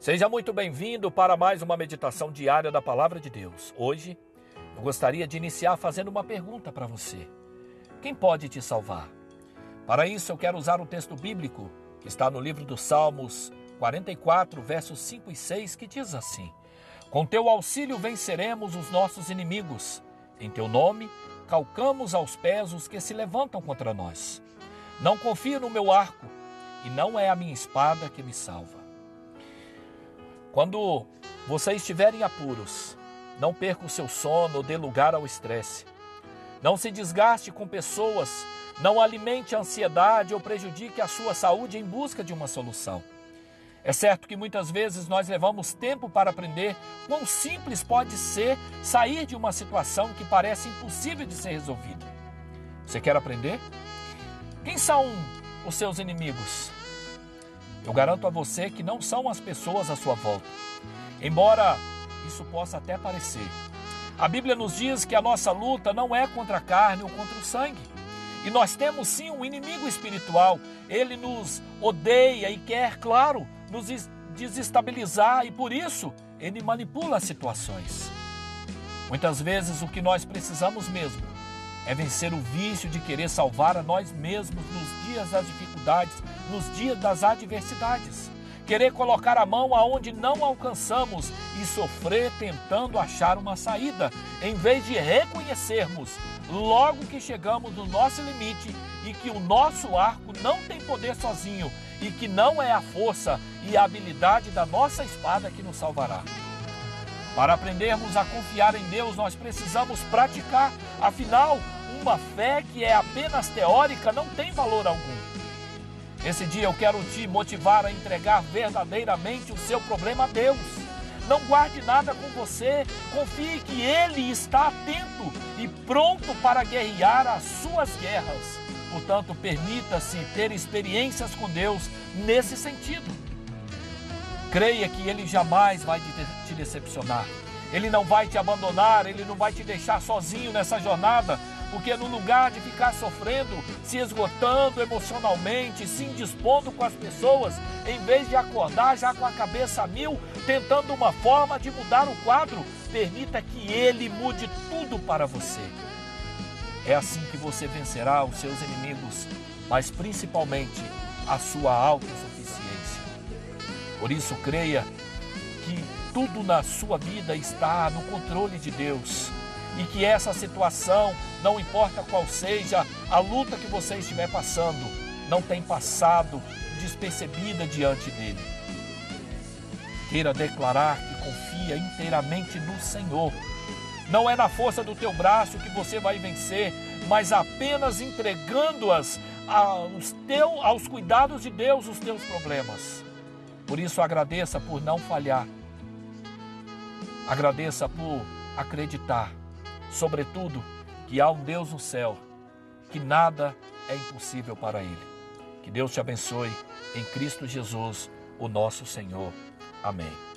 Seja muito bem-vindo para mais uma meditação diária da Palavra de Deus. Hoje, eu gostaria de iniciar fazendo uma pergunta para você: Quem pode te salvar? Para isso, eu quero usar o texto bíblico que está no livro dos Salmos 44, versos 5 e 6, que diz assim: Com teu auxílio venceremos os nossos inimigos, em teu nome calcamos aos pés os que se levantam contra nós. Não confio no meu arco, e não é a minha espada que me salva. Quando você estiver em apuros, não perca o seu sono, dê lugar ao estresse. Não se desgaste com pessoas, não alimente a ansiedade ou prejudique a sua saúde em busca de uma solução. É certo que muitas vezes nós levamos tempo para aprender quão simples pode ser sair de uma situação que parece impossível de ser resolvida. Você quer aprender? Quem são os seus inimigos? Eu garanto a você que não são as pessoas à sua volta. Embora isso possa até parecer. A Bíblia nos diz que a nossa luta não é contra a carne ou contra o sangue. E nós temos sim um inimigo espiritual. Ele nos odeia e quer, claro, nos desestabilizar e por isso ele manipula as situações. Muitas vezes o que nós precisamos mesmo é vencer o vício de querer salvar a nós mesmos nos dias das dificuldades, nos dias das adversidades. Querer colocar a mão aonde não alcançamos e sofrer tentando achar uma saída, em vez de reconhecermos logo que chegamos no nosso limite e que o nosso arco não tem poder sozinho e que não é a força e a habilidade da nossa espada que nos salvará. Para aprendermos a confiar em Deus, nós precisamos praticar, afinal, uma fé que é apenas teórica não tem valor algum. Esse dia eu quero te motivar a entregar verdadeiramente o seu problema a Deus. Não guarde nada com você, confie que Ele está atento e pronto para guerrear as suas guerras. Portanto, permita-se ter experiências com Deus nesse sentido. Creia que Ele jamais vai te decepcionar. Ele não vai te abandonar, Ele não vai te deixar sozinho nessa jornada, porque no lugar de ficar sofrendo, se esgotando emocionalmente, se indispondo com as pessoas, em vez de acordar já com a cabeça a mil, tentando uma forma de mudar o quadro, permita que Ele mude tudo para você. É assim que você vencerá os seus inimigos, mas principalmente a sua autossuficiência. Por isso, creia que tudo na sua vida está no controle de Deus e que essa situação, não importa qual seja a luta que você estiver passando, não tem passado despercebida diante dele. Queira declarar que confia inteiramente no Senhor. Não é na força do teu braço que você vai vencer, mas apenas entregando-as aos, aos cuidados de Deus os teus problemas. Por isso agradeça por não falhar. Agradeça por acreditar sobretudo, que há um Deus no céu, que nada é impossível para Ele. Que Deus te abençoe em Cristo Jesus, o nosso Senhor. Amém.